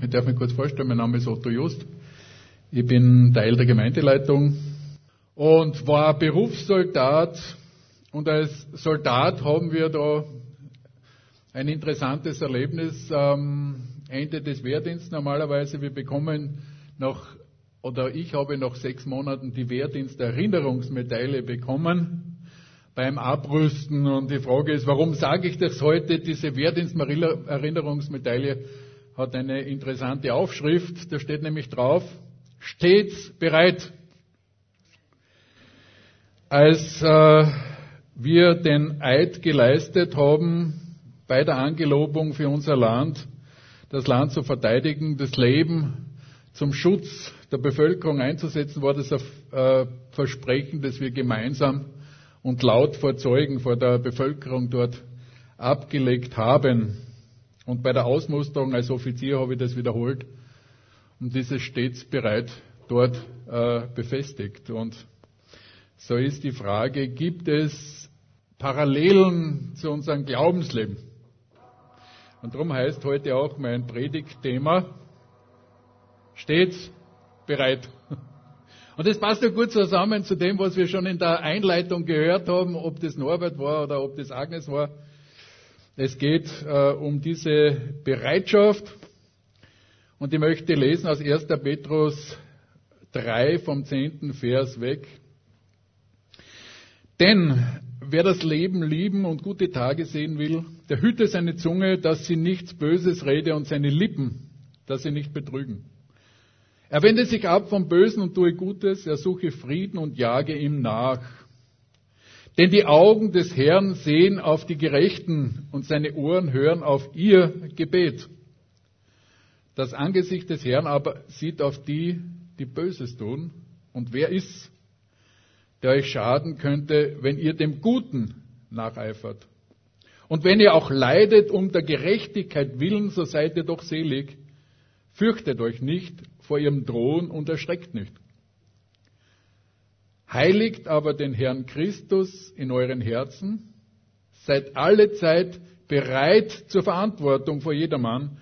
Ich darf mich kurz vorstellen, mein Name ist Otto Just. Ich bin Teil der Gemeindeleitung und war Berufssoldat. Und als Soldat haben wir da ein interessantes Erlebnis am Ende des Wehrdienstes normalerweise. Wir bekommen nach, oder ich habe nach sechs Monaten die Wehrdienst-Erinnerungsmedaille bekommen beim Abrüsten. Und die Frage ist, warum sage ich das heute? Diese Wehrdienst-Erinnerungsmedaille hat eine interessante Aufschrift. Da steht nämlich drauf, stets bereit. Als äh, wir den Eid geleistet haben, bei der Angelobung für unser Land, das Land zu verteidigen, das Leben zum Schutz der Bevölkerung einzusetzen, war das ein äh, Versprechen, das wir gemeinsam und laut vor Zeugen, vor der Bevölkerung dort abgelegt haben. Und bei der Ausmusterung als Offizier habe ich das wiederholt und dieses stets bereit dort äh, befestigt. Und so ist die Frage, gibt es Parallelen zu unserem Glaubensleben? Und darum heißt heute auch mein Predigtthema stets bereit. Und das passt ja gut zusammen zu dem, was wir schon in der Einleitung gehört haben, ob das Norbert war oder ob das Agnes war. Es geht äh, um diese Bereitschaft. Und ich möchte lesen aus 1. Petrus 3 vom 10. Vers weg. Denn wer das Leben lieben und gute Tage sehen will, der hüte seine Zunge, dass sie nichts Böses rede und seine Lippen, dass sie nicht betrügen. Er wende sich ab vom Bösen und tue Gutes, er suche Frieden und jage ihm nach. Denn die Augen des Herrn sehen auf die Gerechten und seine Ohren hören auf ihr Gebet. Das Angesicht des Herrn aber sieht auf die, die Böses tun. Und wer ist, der euch schaden könnte, wenn ihr dem Guten nacheifert? Und wenn ihr auch leidet um der Gerechtigkeit willen, so seid ihr doch selig. Fürchtet euch nicht vor ihrem Drohen und erschreckt nicht. Heiligt aber den Herrn Christus in euren Herzen. Seid alle Zeit bereit zur Verantwortung vor jedermann,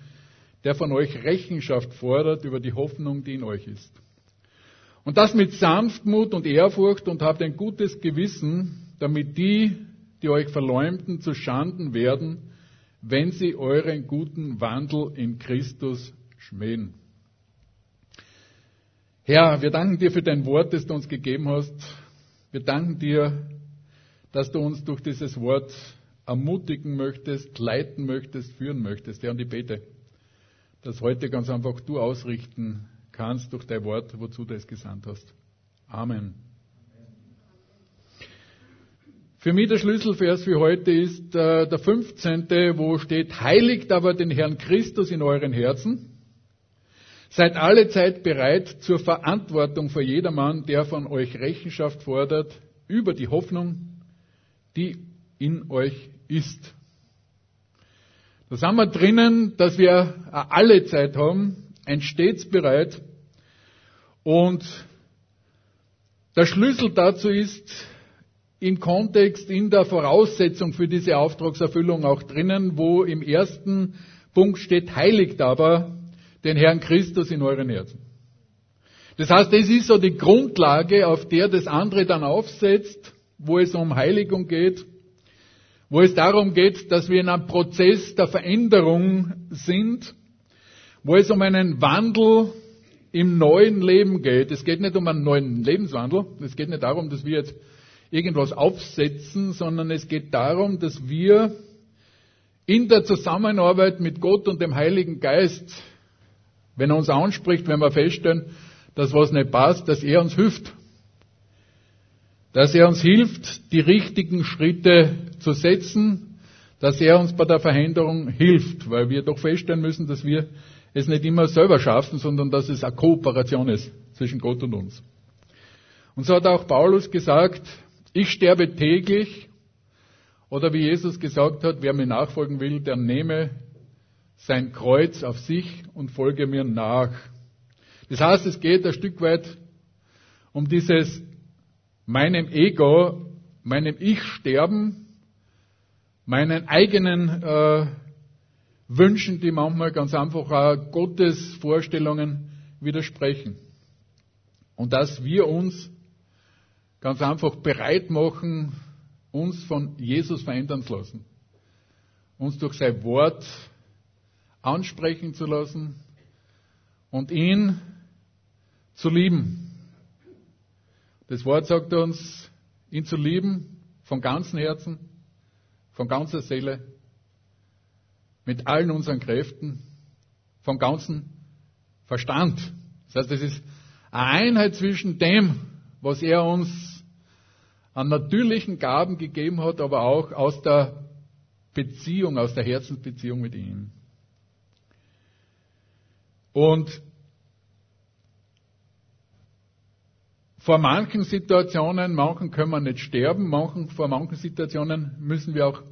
der von euch Rechenschaft fordert über die Hoffnung, die in euch ist. Und das mit Sanftmut und Ehrfurcht und habt ein gutes Gewissen, damit die, die euch verleumden, zu Schanden werden, wenn sie euren guten Wandel in Christus schmähen. Herr, wir danken dir für dein Wort, das du uns gegeben hast. Wir danken dir, dass du uns durch dieses Wort ermutigen möchtest, leiten möchtest, führen möchtest. Herr, und ich bete, dass heute ganz einfach du ausrichten kannst durch dein Wort, wozu du es gesandt hast. Amen. Für mich der Schlüsselvers für heute ist äh, der 15., wo steht, heiligt aber den Herrn Christus in euren Herzen Seid alle Zeit bereit zur Verantwortung für jedermann, der von euch Rechenschaft fordert, über die Hoffnung, die in euch ist. Da sind wir drinnen, dass wir alle Zeit haben, ein stets bereit. Und der Schlüssel dazu ist im Kontext, in der Voraussetzung für diese Auftragserfüllung auch drinnen, wo im ersten Punkt steht, heiligt aber den Herrn Christus in euren Herzen. Das heißt, das ist so die Grundlage, auf der das andere dann aufsetzt, wo es um Heiligung geht, wo es darum geht, dass wir in einem Prozess der Veränderung sind, wo es um einen Wandel im neuen Leben geht. Es geht nicht um einen neuen Lebenswandel, es geht nicht darum, dass wir jetzt irgendwas aufsetzen, sondern es geht darum, dass wir in der Zusammenarbeit mit Gott und dem Heiligen Geist wenn er uns anspricht, wenn wir feststellen, dass was nicht passt, dass er uns hilft. Dass er uns hilft, die richtigen Schritte zu setzen, dass er uns bei der Veränderung hilft, weil wir doch feststellen müssen, dass wir es nicht immer selber schaffen, sondern dass es eine Kooperation ist zwischen Gott und uns. Und so hat auch Paulus gesagt, ich sterbe täglich, oder wie Jesus gesagt hat, wer mir nachfolgen will, der nehme sein Kreuz auf sich und folge mir nach. Das heißt, es geht ein Stück weit um dieses meinem Ego, meinem Ich sterben, meinen eigenen äh, Wünschen, die manchmal ganz einfach auch Gottes Vorstellungen widersprechen. Und dass wir uns ganz einfach bereit machen, uns von Jesus verändern zu lassen. Uns durch sein Wort ansprechen zu lassen und ihn zu lieben. Das Wort sagt uns, ihn zu lieben von ganzem Herzen, von ganzer Seele, mit allen unseren Kräften, vom ganzen Verstand. Das heißt, es ist eine Einheit zwischen dem, was er uns an natürlichen Gaben gegeben hat, aber auch aus der Beziehung, aus der Herzensbeziehung mit ihm. Und vor manchen Situationen, manchen können wir nicht sterben, manchen, vor manchen Situationen müssen wir auch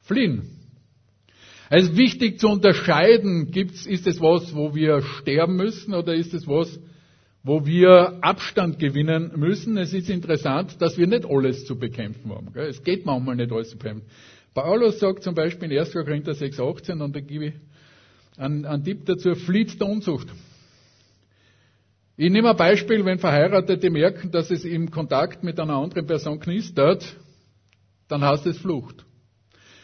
fliehen. Es ist wichtig zu unterscheiden, gibt's, ist es was, wo wir sterben müssen oder ist es was, wo wir Abstand gewinnen müssen. Es ist interessant, dass wir nicht alles zu bekämpfen haben. Gell? Es geht manchmal nicht alles zu bekämpfen. Paulus sagt zum Beispiel in 1. Korinther 6,18 und da gebe ich einen, einen Tipp dazu, flieht der Unzucht. Ich nehme ein Beispiel, wenn Verheiratete merken, dass es im Kontakt mit einer anderen Person knistert, dann heißt es Flucht.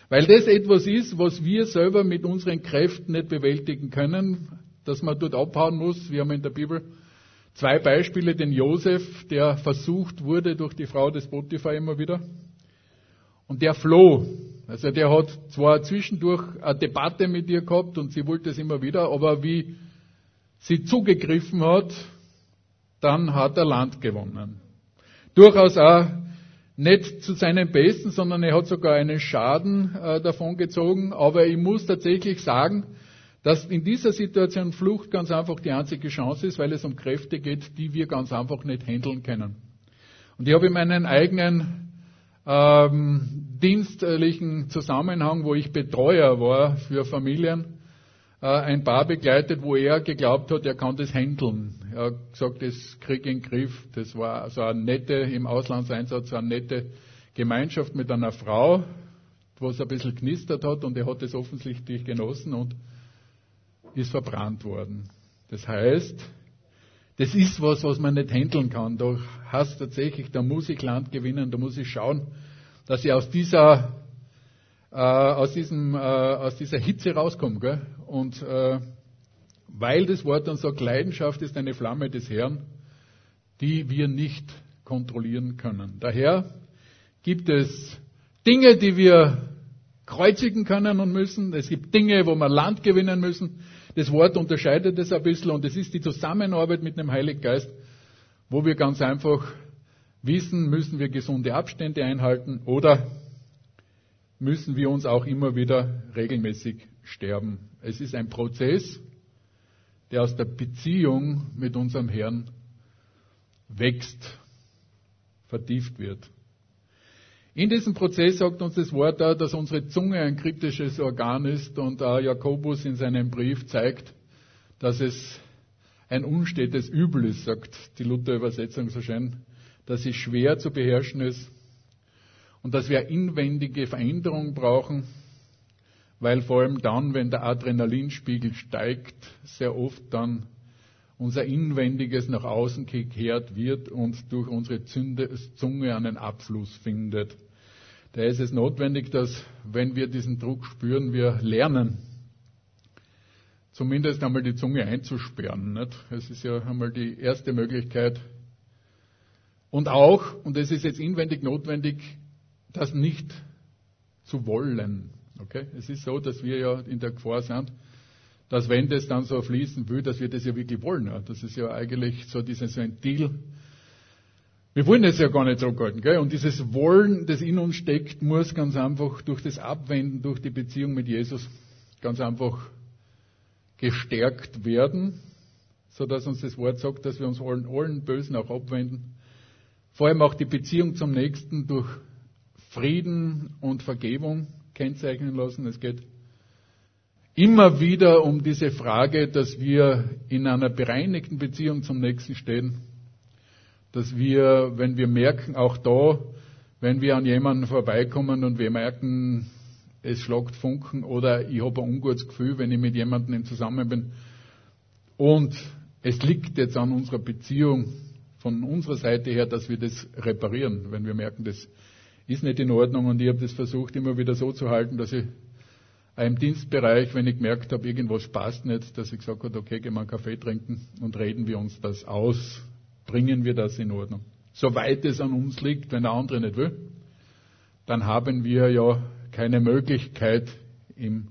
Weil das etwas ist, was wir selber mit unseren Kräften nicht bewältigen können, dass man dort abhauen muss. Wir haben in der Bibel zwei Beispiele, den Josef, der versucht wurde durch die Frau des Potiphar immer wieder. Und der floh. Also der hat zwar zwischendurch eine Debatte mit ihr gehabt und sie wollte es immer wieder, aber wie sie zugegriffen hat, dann hat er Land gewonnen. Durchaus auch nicht zu seinem Besten, sondern er hat sogar einen Schaden äh, davon gezogen. Aber ich muss tatsächlich sagen, dass in dieser Situation Flucht ganz einfach die einzige Chance ist, weil es um Kräfte geht, die wir ganz einfach nicht handeln können. Und ich habe in meinen eigenen ähm, dienstlichen Zusammenhang, wo ich Betreuer war für Familien, äh, ein Paar begleitet, wo er geglaubt hat, er kann das handeln. Er hat gesagt, das krieg ich in den Griff. Das war so eine nette, im Auslandseinsatz, so eine nette Gemeinschaft mit einer Frau, wo es ein bisschen knistert hat und er hat es offensichtlich genossen und ist verbrannt worden. Das heißt, das ist was, was man nicht handeln kann. Da hast tatsächlich, da muss ich Land gewinnen, da muss ich schauen, dass ich aus dieser, äh, aus diesem, äh, aus dieser Hitze rauskomme. Gell? Und äh, weil das Wort dann sagt, Leidenschaft ist eine Flamme des Herrn, die wir nicht kontrollieren können. Daher gibt es Dinge, die wir kreuzigen können und müssen. Es gibt Dinge, wo wir Land gewinnen müssen. Das Wort unterscheidet es ein bisschen und es ist die Zusammenarbeit mit dem Heiligen Geist, wo wir ganz einfach wissen, müssen wir gesunde Abstände einhalten oder müssen wir uns auch immer wieder regelmäßig sterben. Es ist ein Prozess, der aus der Beziehung mit unserem Herrn wächst, vertieft wird. In diesem Prozess sagt uns das Wort auch, dass unsere Zunge ein kritisches Organ ist und auch Jakobus in seinem Brief zeigt, dass es ein unstetes Übel ist, sagt die Luther-Übersetzung so schön, dass es schwer zu beherrschen ist und dass wir inwendige Veränderung brauchen, weil vor allem dann, wenn der Adrenalinspiegel steigt, sehr oft dann unser Inwendiges nach außen gekehrt wird und durch unsere Zunge einen Abfluss findet. Da ist es notwendig, dass, wenn wir diesen Druck spüren, wir lernen, zumindest einmal die Zunge einzusperren. Nicht? Es ist ja einmal die erste Möglichkeit. Und auch, und es ist jetzt inwendig notwendig, das nicht zu wollen. Okay? Es ist so, dass wir ja in der Gefahr sind, dass wenn das dann so fließen will, dass wir das ja wirklich wollen. Das ist ja eigentlich so dieses Ventil. Wir wollen das ja gar nicht zurückhalten. Gell? Und dieses Wollen, das in uns steckt, muss ganz einfach durch das Abwenden, durch die Beziehung mit Jesus ganz einfach gestärkt werden, so dass uns das Wort sagt, dass wir uns allen, allen Bösen auch abwenden. Vor allem auch die Beziehung zum Nächsten durch Frieden und Vergebung kennzeichnen lassen. Es geht immer wieder um diese Frage, dass wir in einer bereinigten Beziehung zum Nächsten stehen, dass wir, wenn wir merken, auch da, wenn wir an jemanden vorbeikommen und wir merken, es schlagt Funken oder ich habe ein ungutes Gefühl, wenn ich mit jemandem Zusammen bin. Und es liegt jetzt an unserer Beziehung von unserer Seite her, dass wir das reparieren, wenn wir merken, das ist nicht in Ordnung. Und ich habe das versucht, immer wieder so zu halten, dass ich im Dienstbereich, wenn ich gemerkt habe, irgendwas passt nicht, dass ich gesagt habe, okay, gehen wir einen Kaffee trinken und reden wir uns das aus, bringen wir das in Ordnung. Soweit es an uns liegt, wenn der andere nicht will, dann haben wir ja keine Möglichkeit im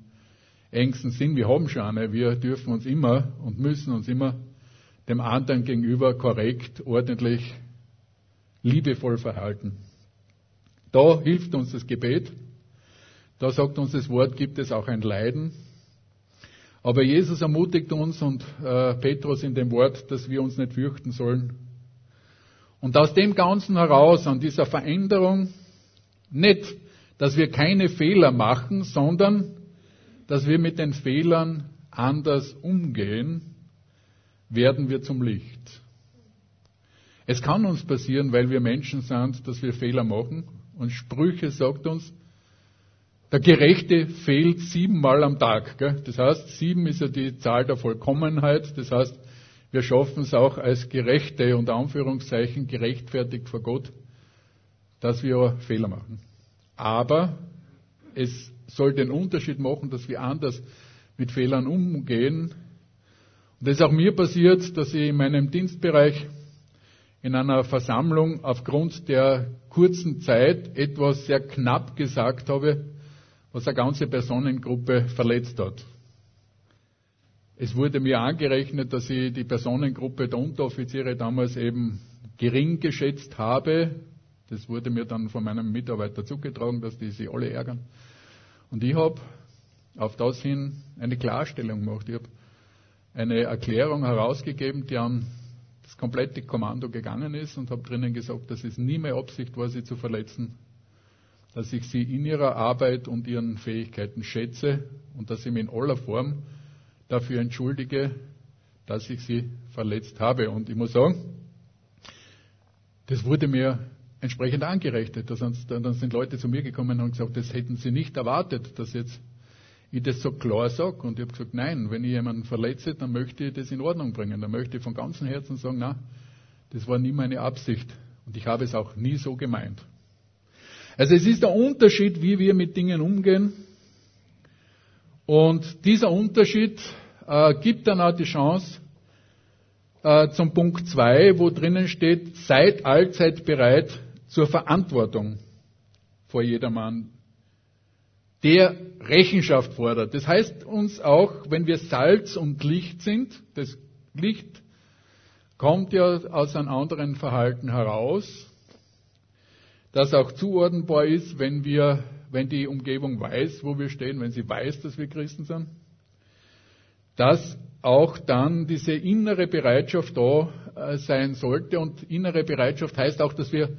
engsten Sinn. Wir haben schon eine. Wir dürfen uns immer und müssen uns immer dem anderen gegenüber korrekt, ordentlich, liebevoll verhalten. Da hilft uns das Gebet. Da sagt uns das Wort, gibt es auch ein Leiden. Aber Jesus ermutigt uns und äh, Petrus in dem Wort, dass wir uns nicht fürchten sollen. Und aus dem Ganzen heraus, an dieser Veränderung, nicht, dass wir keine Fehler machen, sondern dass wir mit den Fehlern anders umgehen, werden wir zum Licht. Es kann uns passieren, weil wir Menschen sind, dass wir Fehler machen. Und Sprüche sagt uns, der Gerechte fehlt siebenmal am Tag. Gell? Das heißt, sieben ist ja die Zahl der Vollkommenheit. Das heißt, wir schaffen es auch als Gerechte, unter Anführungszeichen, gerechtfertigt vor Gott, dass wir Fehler machen. Aber es soll den Unterschied machen, dass wir anders mit Fehlern umgehen. Und das ist auch mir passiert, dass ich in meinem Dienstbereich in einer Versammlung aufgrund der kurzen Zeit etwas sehr knapp gesagt habe, was eine ganze Personengruppe verletzt hat. Es wurde mir angerechnet, dass ich die Personengruppe der Unteroffiziere damals eben gering geschätzt habe. Das wurde mir dann von meinem Mitarbeiter zugetragen, dass die sich alle ärgern. Und ich habe auf das hin eine Klarstellung gemacht. Ich habe eine Erklärung herausgegeben, die an das komplette Kommando gegangen ist und habe drinnen gesagt, dass es nie mehr Absicht war, sie zu verletzen, dass ich sie in ihrer Arbeit und ihren Fähigkeiten schätze und dass ich mich in aller Form dafür entschuldige, dass ich sie verletzt habe. Und ich muss sagen, das wurde mir entsprechend angerechnet. Dann sind Leute zu mir gekommen und haben gesagt, das hätten sie nicht erwartet, dass jetzt ich das so klar sage. Und ich habe gesagt, nein, wenn ich jemanden verletze, dann möchte ich das in Ordnung bringen. Dann möchte ich von ganzem Herzen sagen, na, das war nie meine Absicht. Und ich habe es auch nie so gemeint. Also es ist der Unterschied, wie wir mit Dingen umgehen. Und dieser Unterschied äh, gibt dann auch die Chance äh, zum Punkt 2, wo drinnen steht, seid allzeit bereit zur Verantwortung vor jedermann, der Rechenschaft fordert. Das heißt uns auch, wenn wir Salz und Licht sind, das Licht kommt ja aus einem anderen Verhalten heraus, das auch zuordnenbar ist, wenn wir, wenn die Umgebung weiß, wo wir stehen, wenn sie weiß, dass wir Christen sind, dass auch dann diese innere Bereitschaft da äh, sein sollte. Und innere Bereitschaft heißt auch, dass wir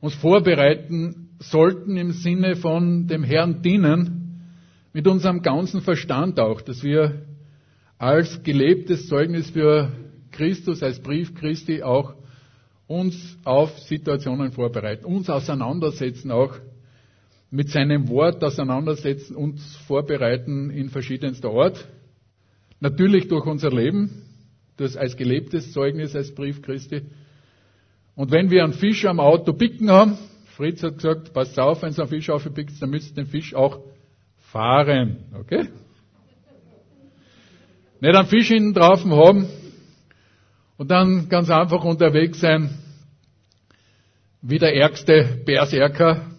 uns vorbereiten sollten im Sinne von dem Herrn dienen, mit unserem ganzen Verstand auch, dass wir als gelebtes Zeugnis für Christus, als Brief Christi auch uns auf Situationen vorbereiten, uns auseinandersetzen auch mit seinem Wort auseinandersetzen, uns vorbereiten in verschiedenster Art. Natürlich durch unser Leben, das als gelebtes Zeugnis, als Brief Christi. Und wenn wir einen Fisch am Auto picken haben, Fritz hat gesagt, passt auf, wenn du einen Fisch aufpickst, dann müsst ihr den Fisch auch fahren, okay? Nicht einen Fisch hinten drauf haben, und dann ganz einfach unterwegs sein, wie der ärgste Berserker.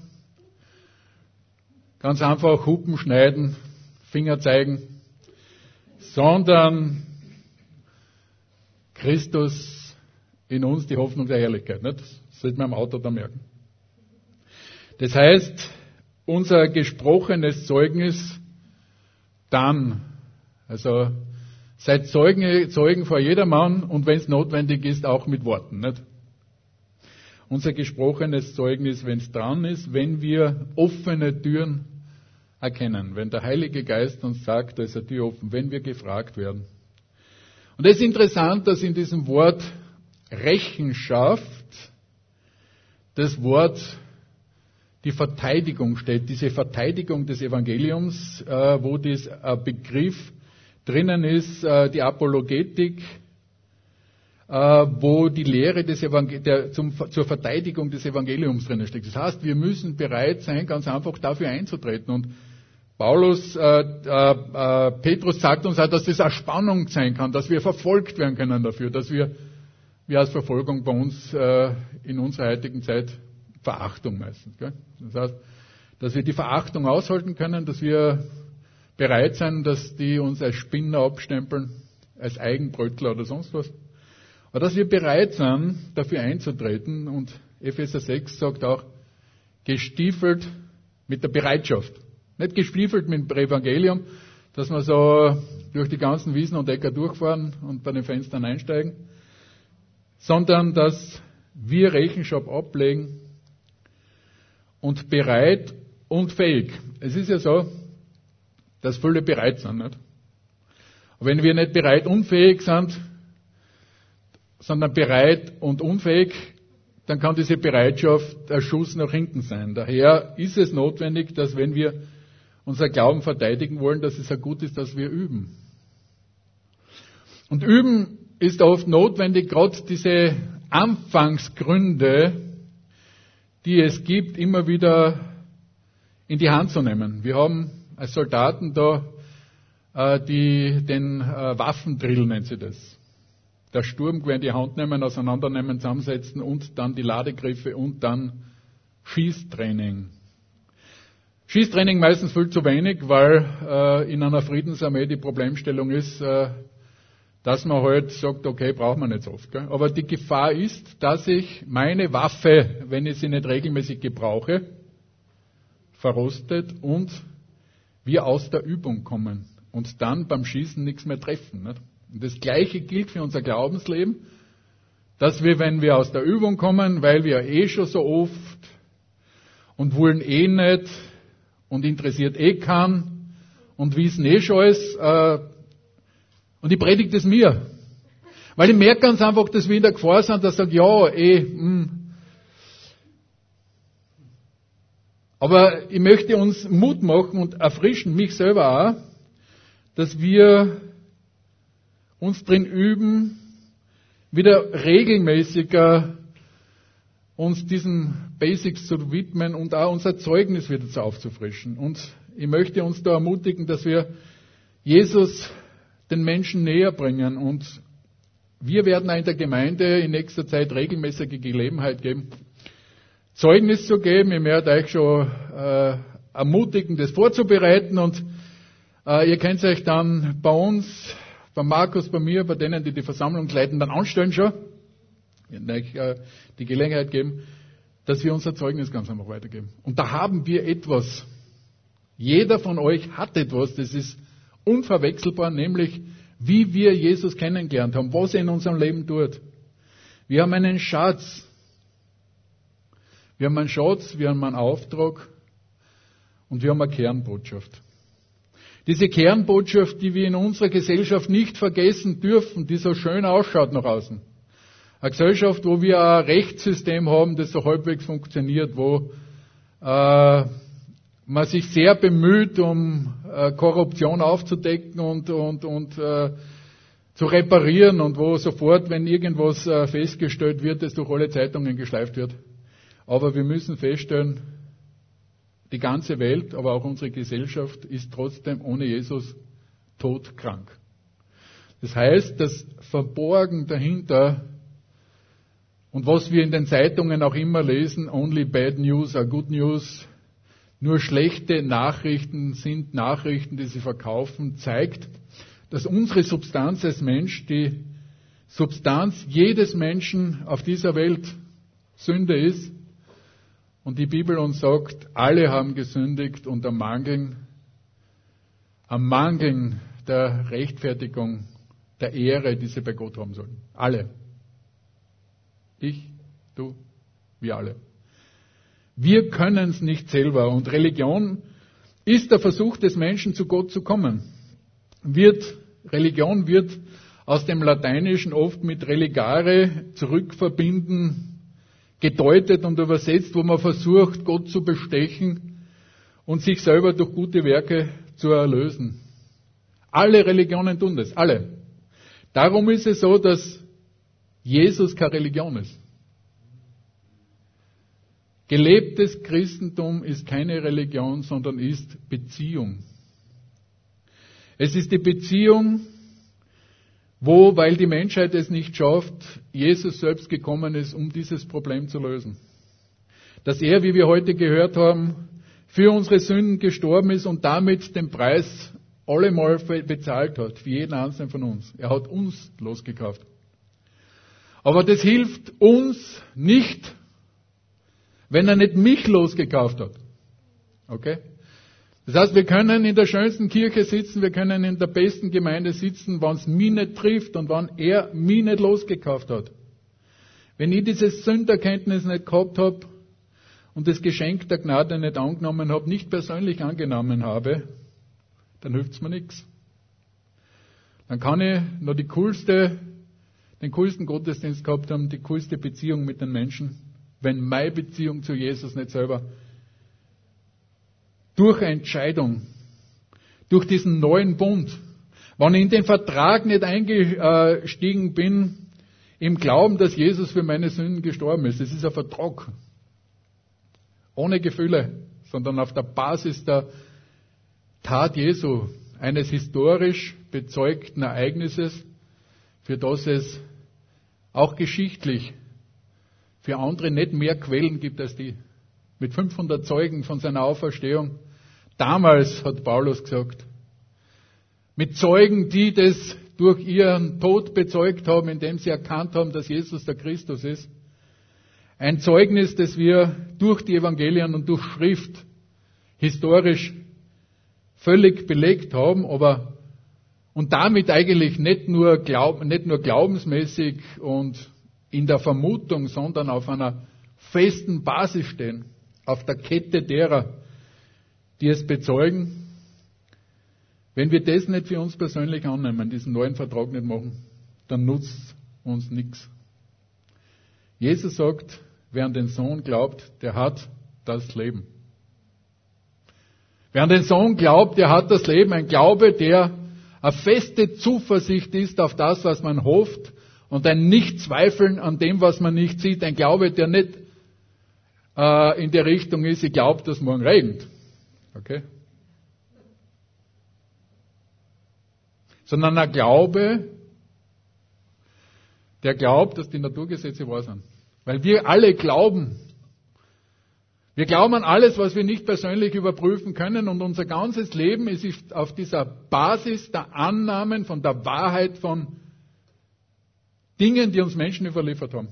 Ganz einfach Hupen schneiden, Finger zeigen, sondern Christus in uns die Hoffnung der Herrlichkeit. Nicht? Das sollte man am Auto da merken. Das heißt, unser gesprochenes Zeugnis dann, also Seid Zeugen, Zeugen vor jedermann und wenn es notwendig ist, auch mit Worten. Nicht? Unser gesprochenes Zeugnis, wenn es dran ist, wenn wir offene Türen erkennen, wenn der Heilige Geist uns sagt, da ist eine Tür offen, wenn wir gefragt werden. Und es ist interessant, dass in diesem Wort Rechenschaft das Wort die Verteidigung steht, diese Verteidigung des Evangeliums, äh, wo dieser Begriff drinnen ist, äh, die Apologetik, äh, wo die Lehre des Evangel der, zum, zur Verteidigung des Evangeliums drinnen steckt. Das heißt, wir müssen bereit sein, ganz einfach dafür einzutreten. Und Paulus, äh, äh, äh, Petrus sagt uns auch, dass das eine Spannung sein kann, dass wir verfolgt werden können dafür, dass wir, wie als Verfolgung bei uns äh, in unserer heutigen Zeit, Verachtung meistens. Gell? Das heißt, dass wir die Verachtung aushalten können, dass wir bereit sein, dass die uns als Spinner abstempeln, als Eigenbrötler oder sonst was. Aber dass wir bereit sind, dafür einzutreten und Epheser 6 sagt auch, gestiefelt mit der Bereitschaft. Nicht gestiefelt mit dem Evangelium, dass wir so durch die ganzen Wiesen und Äcker durchfahren und bei den Fenstern einsteigen, sondern dass wir Rechenschaft ablegen und bereit und fähig. Es ist ja so, dass viele bereit sind. Nicht? Und wenn wir nicht bereit unfähig sind, sondern bereit und unfähig, dann kann diese Bereitschaft ein Schuss nach hinten sein. Daher ist es notwendig, dass wenn wir unser Glauben verteidigen wollen, dass es ja gut ist, dass wir üben. Und üben ist oft notwendig, gerade diese Anfangsgründe, die es gibt, immer wieder in die Hand zu nehmen. Wir haben als Soldaten da äh, die, den äh, Waffendrill nennt sie das. Der Sturmgewehr in die Hand nehmen, auseinandernehmen, zusammensetzen und dann die Ladegriffe und dann Schießtraining. Schießtraining meistens viel zu wenig, weil äh, in einer Friedensarmee die Problemstellung ist, äh, dass man halt sagt, okay, braucht man nicht so oft. Gell? Aber die Gefahr ist, dass ich meine Waffe, wenn ich sie nicht regelmäßig gebrauche, verrostet und wir aus der Übung kommen und dann beim Schießen nichts mehr treffen. Nicht? Und das Gleiche gilt für unser Glaubensleben, dass wir, wenn wir aus der Übung kommen, weil wir eh schon so oft und wollen eh nicht und interessiert eh kann und wissen eh schon alles, äh, und ich predige das mir. Weil ich merke ganz einfach, dass wir in der Gefahr sind, dass ich sage, ja, eh, mh, hm, Aber ich möchte uns Mut machen und erfrischen, mich selber auch, dass wir uns drin üben, wieder regelmäßiger uns diesen Basics zu widmen und auch unser Zeugnis wieder zu aufzufrischen. Und ich möchte uns da ermutigen, dass wir Jesus den Menschen näher bringen und wir werden in der Gemeinde in nächster Zeit regelmäßige Gelegenheit geben, Zeugnis zu geben. Ich werde euch schon äh, ermutigen, das vorzubereiten und äh, ihr könnt euch dann bei uns, bei Markus, bei mir, bei denen, die die Versammlung leiten, dann anstellen schon. Äh, die Gelegenheit geben, dass wir unser Zeugnis ganz einfach weitergeben. Und da haben wir etwas. Jeder von euch hat etwas, das ist unverwechselbar, nämlich wie wir Jesus kennengelernt haben, was er in unserem Leben tut. Wir haben einen Schatz, wir haben einen Schatz, wir haben einen Auftrag und wir haben eine Kernbotschaft. Diese Kernbotschaft, die wir in unserer Gesellschaft nicht vergessen dürfen, die so schön ausschaut nach außen. Eine Gesellschaft, wo wir ein Rechtssystem haben, das so halbwegs funktioniert, wo äh, man sich sehr bemüht, um äh, Korruption aufzudecken und, und, und äh, zu reparieren und wo sofort, wenn irgendwas äh, festgestellt wird, es durch alle Zeitungen geschleift wird. Aber wir müssen feststellen, die ganze Welt, aber auch unsere Gesellschaft ist trotzdem ohne Jesus todkrank. Das heißt, das Verborgen dahinter und was wir in den Zeitungen auch immer lesen, only bad news are good news, nur schlechte Nachrichten sind Nachrichten, die sie verkaufen, zeigt, dass unsere Substanz als Mensch, die Substanz jedes Menschen auf dieser Welt Sünde ist und die Bibel uns sagt, alle haben gesündigt und am Mangeln, am Mangeln der Rechtfertigung, der Ehre, die sie bei Gott haben sollen. Alle. Ich, du, wir alle. Wir können es nicht selber. Und Religion ist der Versuch des Menschen, zu Gott zu kommen. Wird, Religion wird aus dem Lateinischen oft mit religare zurückverbinden, gedeutet und übersetzt, wo man versucht, Gott zu bestechen und sich selber durch gute Werke zu erlösen. Alle Religionen tun das, alle. Darum ist es so, dass Jesus keine Religion ist. Gelebtes Christentum ist keine Religion, sondern ist Beziehung. Es ist die Beziehung, wo, weil die Menschheit es nicht schafft, Jesus selbst gekommen ist, um dieses Problem zu lösen. Dass er, wie wir heute gehört haben, für unsere Sünden gestorben ist und damit den Preis allemal bezahlt hat, für jeden einzelnen von uns. Er hat uns losgekauft. Aber das hilft uns nicht, wenn er nicht mich losgekauft hat. Okay? Das heißt, wir können in der schönsten Kirche sitzen, wir können in der besten Gemeinde sitzen, wenn es mich nicht trifft und wenn er mich nicht losgekauft hat. Wenn ich dieses Sünderkenntnis nicht gehabt habe und das Geschenk der Gnade nicht angenommen habe, nicht persönlich angenommen habe, dann hilft es mir nichts. Dann kann ich noch die coolste, den coolsten Gottesdienst gehabt haben, die coolste Beziehung mit den Menschen, wenn meine Beziehung zu Jesus nicht selber durch Entscheidung, durch diesen neuen Bund. Wenn ich in den Vertrag nicht eingestiegen bin, im Glauben, dass Jesus für meine Sünden gestorben ist, das ist ein Vertrag. Ohne Gefühle, sondern auf der Basis der Tat Jesu, eines historisch bezeugten Ereignisses, für das es auch geschichtlich für andere nicht mehr Quellen gibt als die. Mit 500 Zeugen von seiner Auferstehung Damals hat Paulus gesagt, mit Zeugen, die das durch ihren Tod bezeugt haben, indem sie erkannt haben, dass Jesus der Christus ist. Ein Zeugnis, das wir durch die Evangelien und durch Schrift historisch völlig belegt haben, aber und damit eigentlich nicht nur, glaub, nicht nur glaubensmäßig und in der Vermutung, sondern auf einer festen Basis stehen, auf der Kette derer, die es bezeugen. Wenn wir das nicht für uns persönlich annehmen, diesen neuen Vertrag nicht machen, dann nutzt uns nichts. Jesus sagt, wer an den Sohn glaubt, der hat das Leben. Wer an den Sohn glaubt, der hat das Leben. Ein Glaube, der eine feste Zuversicht ist auf das, was man hofft und ein Nicht-Zweifeln an dem, was man nicht sieht. Ein Glaube, der nicht äh, in der Richtung ist, ich glaube, dass morgen regnet. Okay? Sondern ein Glaube, der glaubt, dass die Naturgesetze wahr sind. Weil wir alle glauben. Wir glauben an alles, was wir nicht persönlich überprüfen können und unser ganzes Leben ist auf dieser Basis der Annahmen von der Wahrheit von Dingen, die uns Menschen überliefert haben.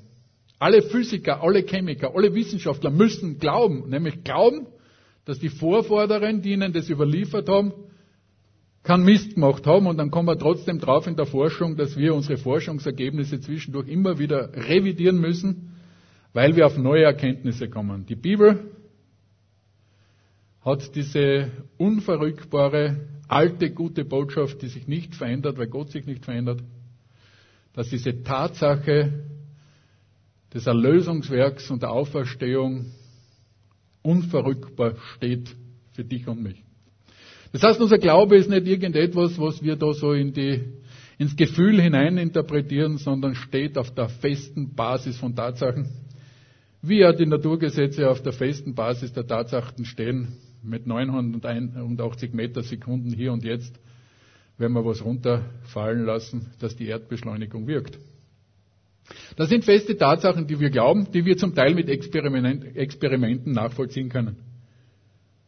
Alle Physiker, alle Chemiker, alle Wissenschaftler müssen glauben, nämlich glauben, dass die Vorvorderen, die ihnen das überliefert haben, keinen Mist gemacht haben und dann kommen wir trotzdem drauf in der Forschung, dass wir unsere Forschungsergebnisse zwischendurch immer wieder revidieren müssen, weil wir auf neue Erkenntnisse kommen. Die Bibel hat diese unverrückbare, alte, gute Botschaft, die sich nicht verändert, weil Gott sich nicht verändert, dass diese Tatsache des Erlösungswerks und der Auferstehung unverrückbar steht für dich und mich. Das heißt, unser Glaube ist nicht irgendetwas, was wir da so in die, ins Gefühl hinein interpretieren, sondern steht auf der festen Basis von Tatsachen. Wie ja die Naturgesetze auf der festen Basis der Tatsachen stehen, mit 981 Meter Sekunden hier und jetzt, wenn wir was runterfallen lassen, dass die Erdbeschleunigung wirkt. Das sind feste Tatsachen, die wir glauben, die wir zum Teil mit Experimenten nachvollziehen können.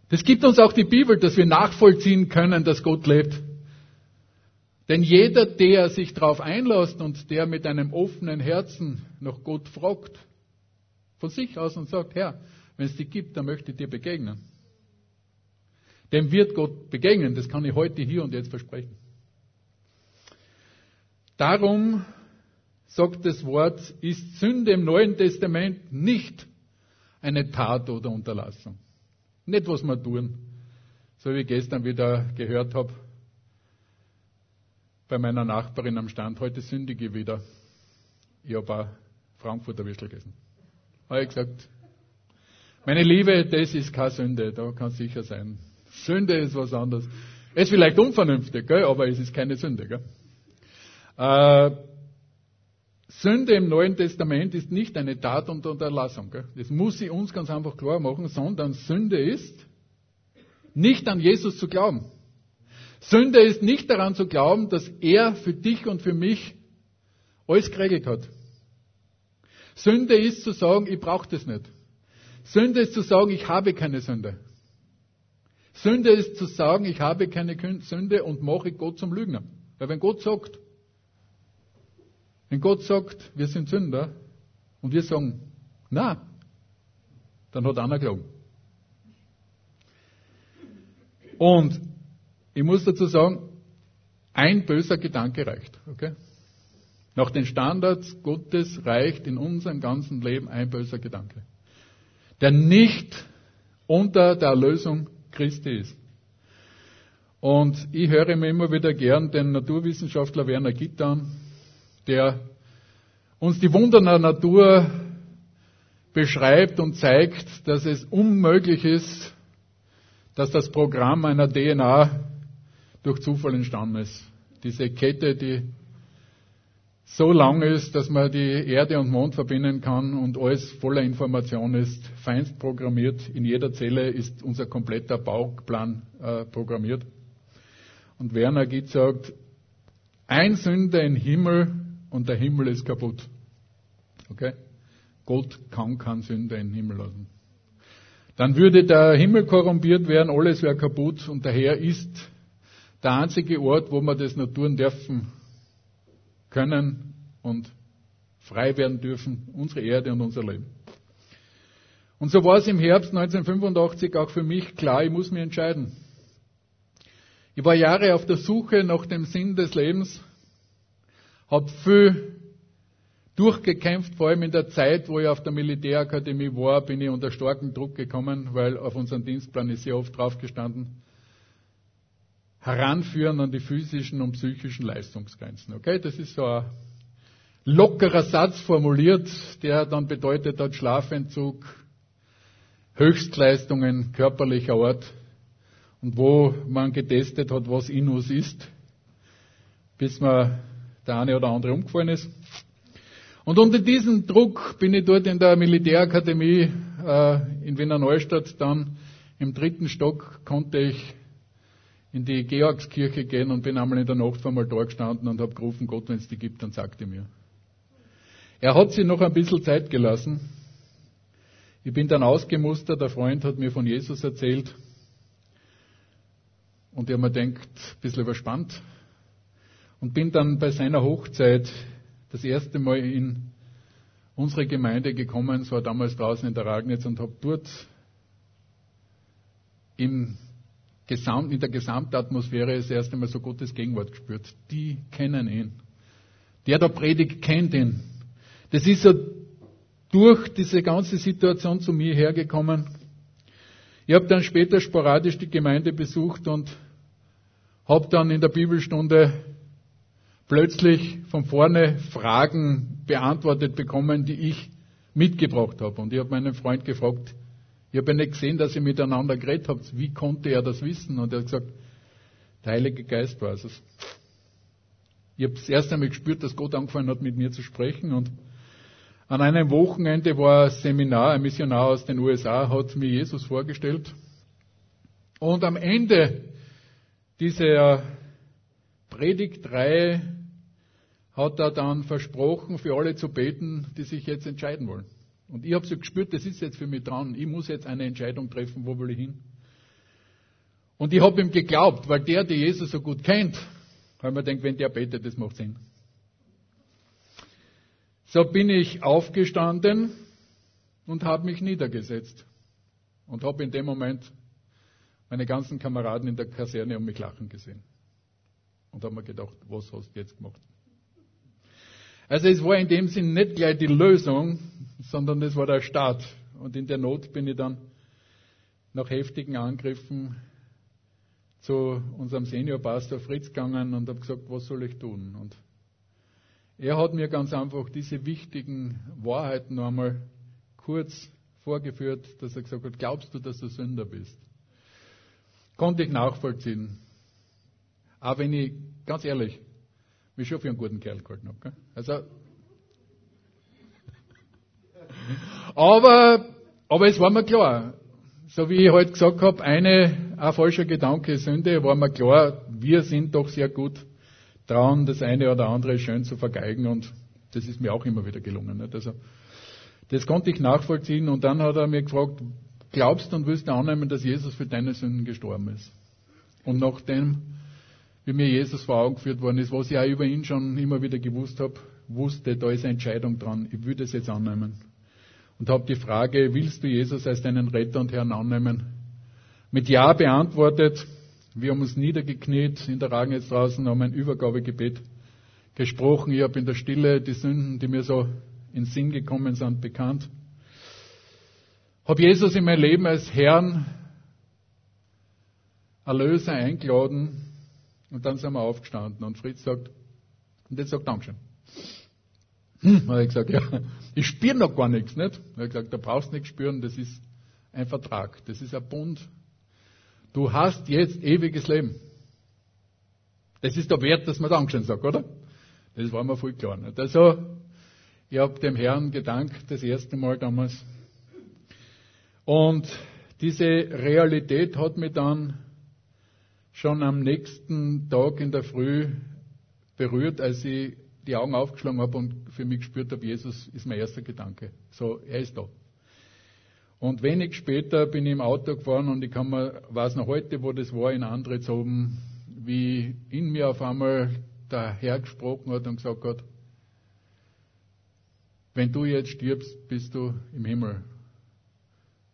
Das gibt uns auch die Bibel, dass wir nachvollziehen können, dass Gott lebt. Denn jeder, der sich darauf einlässt und der mit einem offenen Herzen nach Gott fragt, von sich aus und sagt, Herr, wenn es dich gibt, dann möchte ich dir begegnen. Dem wird Gott begegnen, das kann ich heute hier und jetzt versprechen. Darum sagt das Wort, ist Sünde im Neuen Testament nicht eine Tat oder Unterlassung. Nicht, was wir tun. So wie ich gestern wieder gehört habe bei meiner Nachbarin am Stand, heute sündige ich wieder. Ich habe auch Frankfurter Würstel gegessen. habe ich gesagt, meine Liebe, das ist keine Sünde, da kann sicher sein. Sünde ist was anderes. Es ist vielleicht unvernünftig, gell? aber es ist keine Sünde. Gell? Äh, Sünde im Neuen Testament ist nicht eine Tat und Unterlassung. Gell? Das muss sie uns ganz einfach klar machen, sondern Sünde ist, nicht an Jesus zu glauben. Sünde ist nicht daran zu glauben, dass er für dich und für mich alles geregelt hat. Sünde ist zu sagen, ich brauche das nicht. Sünde ist zu sagen, ich habe keine Sünde. Sünde ist zu sagen, ich habe keine Sünde und mache Gott zum Lügner. Weil wenn Gott sagt, wenn Gott sagt, wir sind Sünder und wir sagen, na, dann hat einer gelogen. Und ich muss dazu sagen, ein böser Gedanke reicht. Okay? Nach den Standards Gottes reicht in unserem ganzen Leben ein böser Gedanke, der nicht unter der Erlösung Christi ist. Und ich höre mir immer wieder gern den Naturwissenschaftler Werner Gitt an, der uns die Wunder der Natur beschreibt und zeigt, dass es unmöglich ist, dass das Programm einer DNA durch Zufall entstanden ist. Diese Kette, die so lang ist, dass man die Erde und Mond verbinden kann und alles voller Information ist, feinst programmiert. In jeder Zelle ist unser kompletter Bauplan äh, programmiert. Und Werner Gitt sagt, ein Sünder im Himmel und der Himmel ist kaputt. Okay? Gott kann keinen Sünder in den Himmel lassen. Dann würde der Himmel korrumpiert werden, alles wäre kaputt und daher ist der einzige Ort, wo wir das tun dürfen, können und frei werden dürfen, unsere Erde und unser Leben. Und so war es im Herbst 1985 auch für mich klar, ich muss mich entscheiden. Ich war Jahre auf der Suche nach dem Sinn des Lebens, habe viel durchgekämpft, vor allem in der Zeit, wo ich auf der Militärakademie war, bin ich unter starken Druck gekommen, weil auf unseren Dienstplan ist sehr oft draufgestanden, heranführen an die physischen und psychischen Leistungsgrenzen. Okay, das ist so ein lockerer Satz formuliert, der dann bedeutet hat Schlafentzug, Höchstleistungen körperlicher Art und wo man getestet hat, was in uns ist, bis man der eine oder andere umgefallen ist. Und unter diesem Druck bin ich dort in der Militärakademie äh, in Wiener Neustadt dann im dritten Stock konnte ich in die Georgskirche gehen und bin einmal in der Nacht einmal da gestanden und habe gerufen, Gott, wenn es die gibt, dann sagte mir. Er hat sich noch ein bisschen Zeit gelassen. Ich bin dann ausgemustert, der Freund hat mir von Jesus erzählt. Und ich habe mir gedacht, ein bisschen überspannt. Und bin dann bei seiner Hochzeit das erste Mal in unsere Gemeinde gekommen. Es war damals draußen in der Ragnitz und habe dort im Gesamt, in der Gesamtatmosphäre das erste Mal so Gottes Gegenwart gespürt. Die kennen ihn. Der da predigt, kennt ihn. Das ist so durch diese ganze Situation zu mir hergekommen. Ich habe dann später sporadisch die Gemeinde besucht und habe dann in der Bibelstunde plötzlich von vorne Fragen beantwortet bekommen, die ich mitgebracht habe. Und ich habe meinen Freund gefragt, ich habe ja nicht gesehen, dass ihr miteinander geredet habt. Wie konnte er das wissen? Und er hat gesagt, der Heilige Geist war es. Ich habe das erste Mal gespürt, dass Gott angefangen hat, mit mir zu sprechen. Und an einem Wochenende war ein Seminar, ein Missionar aus den USA hat mir Jesus vorgestellt. Und am Ende dieser Predigtreihe hat er dann versprochen, für alle zu beten, die sich jetzt entscheiden wollen. Und ich habe so gespürt, das ist jetzt für mich dran. Ich muss jetzt eine Entscheidung treffen, wo will ich hin. Und ich habe ihm geglaubt, weil der, der Jesus so gut kennt, weil man denkt, wenn der betet, das macht Sinn. So bin ich aufgestanden und habe mich niedergesetzt und habe in dem Moment meine ganzen Kameraden in der Kaserne um mich lachen gesehen. Und habe mir gedacht, was hast du jetzt gemacht? Also es war in dem Sinn nicht gleich die Lösung, sondern es war der Start. Und in der Not bin ich dann nach heftigen Angriffen zu unserem Seniorpastor Fritz gegangen und habe gesagt, was soll ich tun? Und er hat mir ganz einfach diese wichtigen Wahrheiten noch einmal kurz vorgeführt, dass er gesagt hat, glaubst du, dass du Sünder bist? Konnte ich nachvollziehen. Auch wenn ich, ganz ehrlich, mich schon für einen guten Kerl gehalten habe. Gell? Also, aber, aber es war mir klar, so wie ich heute gesagt habe, eine, ein falscher Gedanke Sünde, war mir klar, wir sind doch sehr gut dran, das eine oder andere schön zu vergeigen und das ist mir auch immer wieder gelungen. Also, das konnte ich nachvollziehen und dann hat er mir gefragt, glaubst du und willst du annehmen, dass Jesus für deine Sünden gestorben ist? Und nachdem, wie mir Jesus vor Augen geführt worden ist, was ich auch über ihn schon immer wieder gewusst habe, wusste, da ist eine Entscheidung dran, ich würde es jetzt annehmen. Und habe die Frage, willst du Jesus als deinen Retter und Herrn annehmen? Mit Ja beantwortet. Wir haben uns niedergekniet in der Ragen jetzt draußen, haben ein Übergabegebet gesprochen. Ich habe in der Stille die Sünden, die mir so in Sinn gekommen sind, bekannt. Habe Jesus in mein Leben als Herrn, Erlöser eingeladen und dann sind wir aufgestanden und Fritz sagt, und jetzt sagt Dankeschön. Hm, habe ich gesagt, ja, ich spüre noch gar nichts, nicht? Er hat gesagt, da brauchst nichts spüren, das ist ein Vertrag, das ist ein Bund. Du hast jetzt ewiges Leben. Das ist der Wert, dass man Dankeschön sagt, oder? Das war mir voll klar. Nicht? Also, ich habe dem Herrn gedankt, das erste Mal damals. Und diese Realität hat mich dann schon am nächsten Tag in der Früh berührt, als ich die Augen aufgeschlagen habe und für mich gespürt habe, Jesus ist mein erster Gedanke. So, er ist da. Und wenig später bin ich im Auto gefahren und ich kann mir, weiß noch heute, wo das war, in Andritz oben, wie in mir auf einmal der Herr gesprochen hat und gesagt hat, wenn du jetzt stirbst, bist du im Himmel.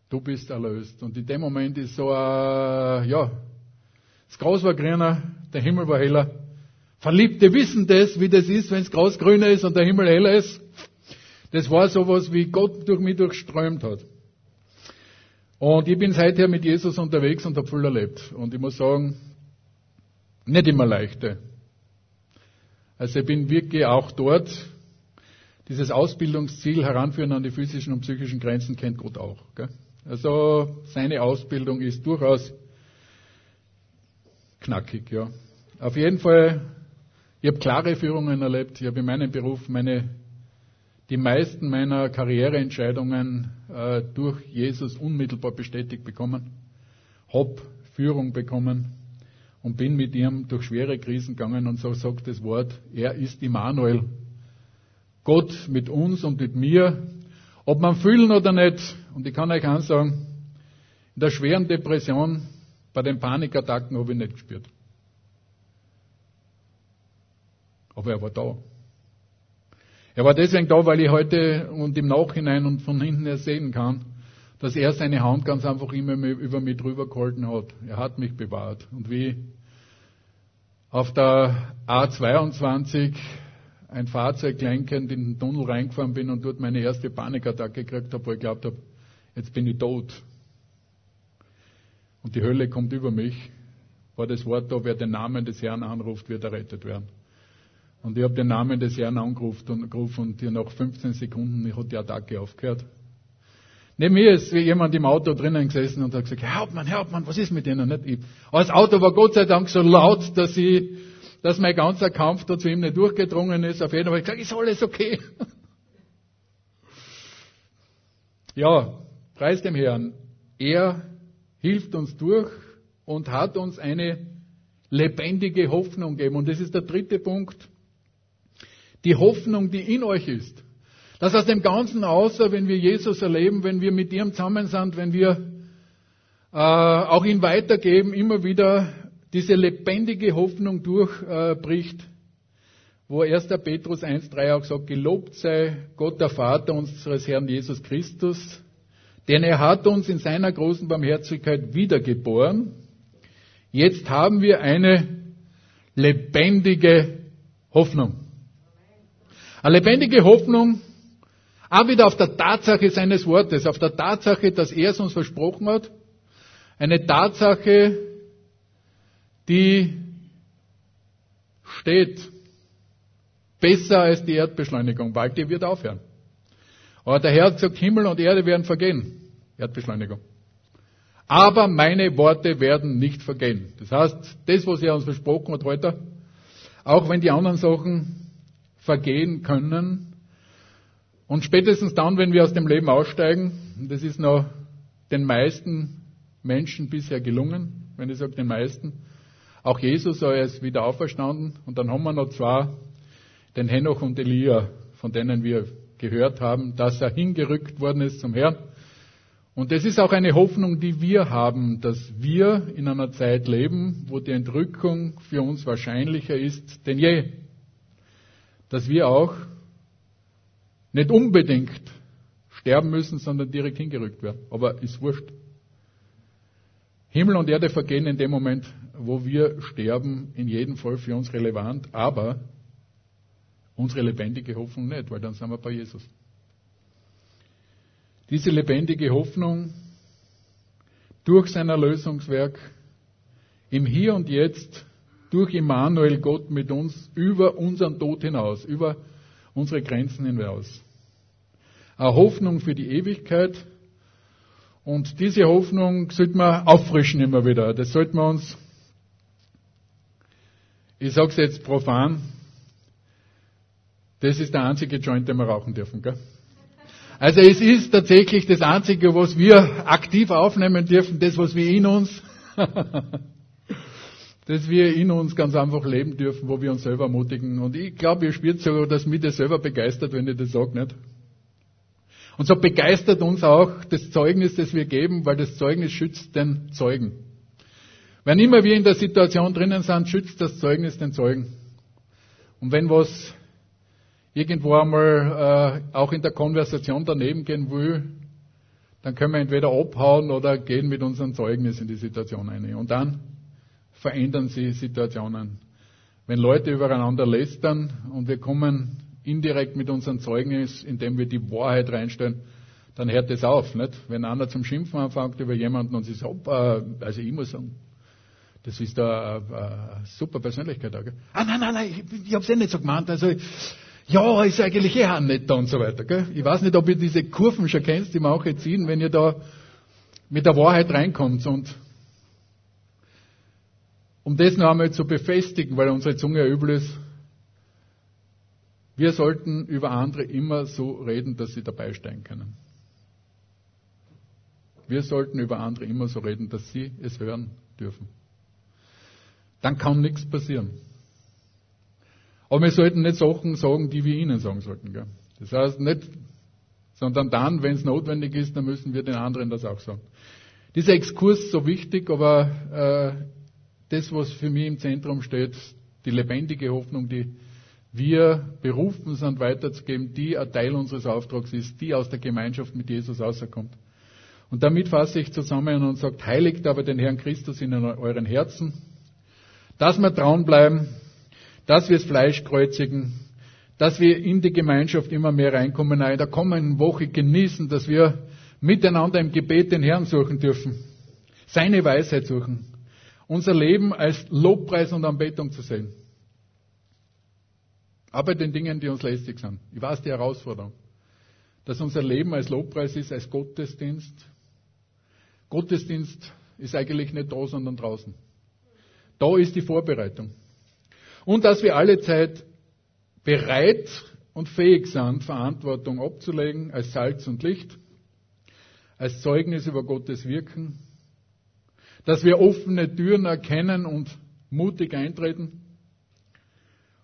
Du bist erlöst. Und in dem Moment ist so ein, ja, das Gras war grüner, der Himmel war heller. Verliebte wissen das, wie das ist, wenn das Gras grüner ist und der Himmel heller ist. Das war sowas, wie Gott durch mich durchströmt hat. Und ich bin seither mit Jesus unterwegs und habe viel erlebt. Und ich muss sagen, nicht immer leichte. Also ich bin wirklich auch dort, dieses Ausbildungsziel heranführen an die physischen und psychischen Grenzen kennt Gott auch. Gell? Also seine Ausbildung ist durchaus knackig. Ja. Auf jeden Fall, ich habe klare Führungen erlebt. Ich habe in meinem Beruf meine, die meisten meiner Karriereentscheidungen äh, durch Jesus unmittelbar bestätigt bekommen. Hab Führung bekommen und bin mit ihm durch schwere Krisen gegangen und so sagt das Wort, er ist Immanuel. Gott mit uns und mit mir, ob man fühlen oder nicht. Und ich kann euch eins sagen, in der schweren Depression, bei den Panikattacken habe ich nicht gespürt. Aber er war da. Er war deswegen da, weil ich heute und im Nachhinein und von hinten her sehen kann, dass er seine Hand ganz einfach immer über mich drüber gehalten hat. Er hat mich bewahrt. Und wie auf der A22 ein Fahrzeug lenkend in den Tunnel reingefahren bin und dort meine erste Panikattacke gekriegt habe, wo ich glaubt habe, jetzt bin ich tot. Und die Hölle kommt über mich, war das Wort da, wer den Namen des Herrn anruft, wird errettet werden. Und ich habe den Namen des Herrn angerufen und, und nach 15 Sekunden hat die Attacke aufgehört. Neben mir ist jemand im Auto drinnen gesessen und hat gesagt, Herr Hauptmann, Herr Hauptmann, was ist mit Ihnen? Nicht ich. Aber das Auto war Gott sei Dank so laut, dass ich dass mein ganzer Kampf da zu ihm nicht durchgedrungen ist. Auf jeden Fall gesagt, ist alles okay. ja, preis dem Herrn. Er hilft uns durch und hat uns eine lebendige Hoffnung gegeben. Und das ist der dritte Punkt. Die Hoffnung, die in euch ist. Dass aus dem Ganzen außer, wenn wir Jesus erleben, wenn wir mit ihm zusammen sind, wenn wir äh, auch ihn weitergeben, immer wieder diese lebendige Hoffnung durchbricht, wo 1. Petrus 1.3 auch sagt, gelobt sei Gott der Vater unseres Herrn Jesus Christus, denn er hat uns in seiner großen Barmherzigkeit wiedergeboren. Jetzt haben wir eine lebendige Hoffnung. Eine lebendige Hoffnung, auch wieder auf der Tatsache seines Wortes, auf der Tatsache, dass er es uns versprochen hat. Eine Tatsache, die steht besser als die Erdbeschleunigung, bald die wird aufhören. Aber der Herr gesagt, Himmel und Erde werden vergehen. Erdbeschleunigung. Aber meine Worte werden nicht vergehen. Das heißt, das, was er uns versprochen hat heute, auch wenn die anderen Sachen vergehen können, und spätestens dann, wenn wir aus dem Leben aussteigen, das ist noch den meisten Menschen bisher gelungen, wenn ich sage den meisten, auch Jesus, er ist wieder auferstanden, und dann haben wir noch zwei, den Henoch und Elia, von denen wir gehört haben, dass er hingerückt worden ist zum Herrn. Und das ist auch eine Hoffnung, die wir haben, dass wir in einer Zeit leben, wo die Entrückung für uns wahrscheinlicher ist denn je. Dass wir auch nicht unbedingt sterben müssen, sondern direkt hingerückt werden. Aber ist wurscht. Himmel und Erde vergehen in dem Moment, wo wir sterben, in jedem Fall für uns relevant, aber unsere lebendige Hoffnung nicht, weil dann sind wir bei Jesus. Diese lebendige Hoffnung durch sein Erlösungswerk im Hier und Jetzt, durch Immanuel Gott mit uns über unseren Tod hinaus, über unsere Grenzen hinaus. Eine Hoffnung für die Ewigkeit. Und diese Hoffnung sollten wir auffrischen immer wieder. Das sollten wir uns, ich sage es jetzt profan, das ist der einzige Joint, den wir rauchen dürfen. Gell? Also es ist tatsächlich das Einzige, was wir aktiv aufnehmen dürfen, das, was wir in uns, das wir in uns ganz einfach leben dürfen, wo wir uns selber ermutigen. Und ich glaube, ihr spürt sogar, dass mich das selber begeistert, wenn ich das sage, nicht? Und so begeistert uns auch das Zeugnis, das wir geben, weil das Zeugnis schützt den Zeugen. Wenn immer wir in der Situation drinnen sind, schützt das Zeugnis den Zeugen. Und wenn was irgendwo einmal äh, auch in der Konversation daneben gehen will, dann können wir entweder abhauen oder gehen mit unserem Zeugnis in die Situation ein. Und dann verändern sie Situationen. Wenn Leute übereinander lästern und wir kommen indirekt mit unserem Zeugnis, indem wir die Wahrheit reinstellen, dann hört das auf. Nicht? Wenn einer zum Schimpfen anfängt über jemanden und sie sagt, äh, also ich muss sagen, das ist eine, eine super Persönlichkeit. Gell? Ah, nein, nein, nein, ich, ich habe es eh nicht so gemeint. Also ja, ist eigentlich eh nicht da und so weiter. Gell? Ich weiß nicht, ob ihr diese Kurven schon kennt, die jetzt ziehen, wenn ihr da mit der Wahrheit reinkommt. Und um das noch einmal zu befestigen, weil unsere Zunge ja übel ist, wir sollten über andere immer so reden, dass sie dabei stehen können. Wir sollten über andere immer so reden, dass sie es hören dürfen. Dann kann nichts passieren. Aber wir sollten nicht Sachen sagen, die wir ihnen sagen sollten. Gell? Das heißt nicht, sondern dann, wenn es notwendig ist, dann müssen wir den anderen das auch sagen. Dieser Exkurs ist so wichtig, aber äh, das, was für mich im Zentrum steht, die lebendige Hoffnung, die wir berufen sind weiterzugeben, die ein Teil unseres Auftrags ist, die aus der Gemeinschaft mit Jesus rauskommt. Und damit fasse ich zusammen und sage, heiligt aber den Herrn Christus in euren Herzen, dass wir trauen bleiben, dass wir das Fleisch kreuzigen, dass wir in die Gemeinschaft immer mehr reinkommen, in der kommenden Woche genießen, dass wir miteinander im Gebet den Herrn suchen dürfen, seine Weisheit suchen, unser Leben als Lobpreis und Anbetung zu sehen. Aber den Dingen, die uns lästig sind. Ich weiß die Herausforderung. Dass unser Leben als Lobpreis ist, als Gottesdienst. Gottesdienst ist eigentlich nicht da, sondern draußen. Da ist die Vorbereitung. Und dass wir alle Zeit bereit und fähig sind, Verantwortung abzulegen als Salz und Licht, als Zeugnis über Gottes Wirken, dass wir offene Türen erkennen und mutig eintreten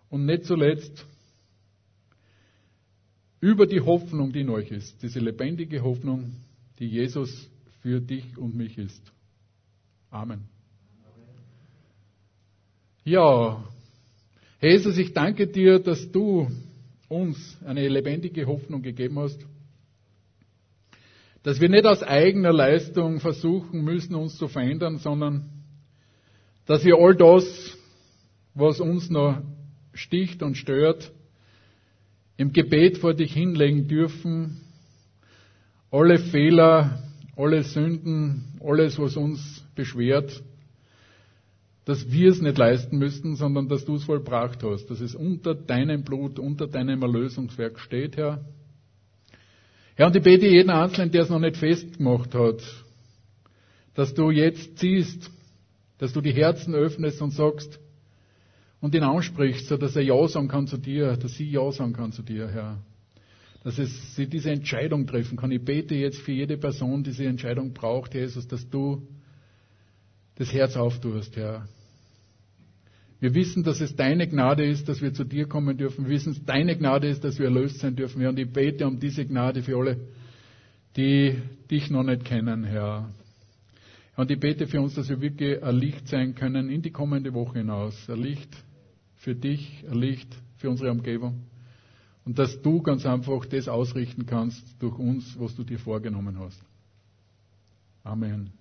und nicht zuletzt über die Hoffnung, die in euch ist, diese lebendige Hoffnung, die Jesus für dich und mich ist. Amen. Ja, Jesus, ich danke dir, dass du uns eine lebendige Hoffnung gegeben hast, dass wir nicht aus eigener Leistung versuchen müssen, uns zu verändern, sondern dass wir all das, was uns noch sticht und stört, im Gebet vor dich hinlegen dürfen, alle Fehler, alle Sünden, alles, was uns beschwert, dass wir es nicht leisten müssten, sondern dass du es vollbracht hast, dass es unter deinem Blut, unter deinem Erlösungswerk steht, Herr. Herr, und ich bete jeden Einzelnen, der es noch nicht festgemacht hat, dass du jetzt siehst, dass du die Herzen öffnest und sagst und ihn ansprichst, so dass er Ja sagen kann zu dir, dass sie Ja sagen kann zu dir, Herr. Dass es, sie diese Entscheidung treffen kann. Ich bete jetzt für jede Person, die diese Entscheidung braucht, Jesus, dass du das Herz auftust, Herr. Wir wissen, dass es deine Gnade ist, dass wir zu dir kommen dürfen. Wir wissen, dass deine Gnade ist, dass wir erlöst sein dürfen, Herr. Und ich bete um diese Gnade für alle, die dich noch nicht kennen, Herr. Und ich bete für uns, dass wir wirklich ein Licht sein können in die kommende Woche hinaus. Ein Licht für dich, ein Licht für unsere Umgebung. Und dass du ganz einfach das ausrichten kannst durch uns, was du dir vorgenommen hast. Amen.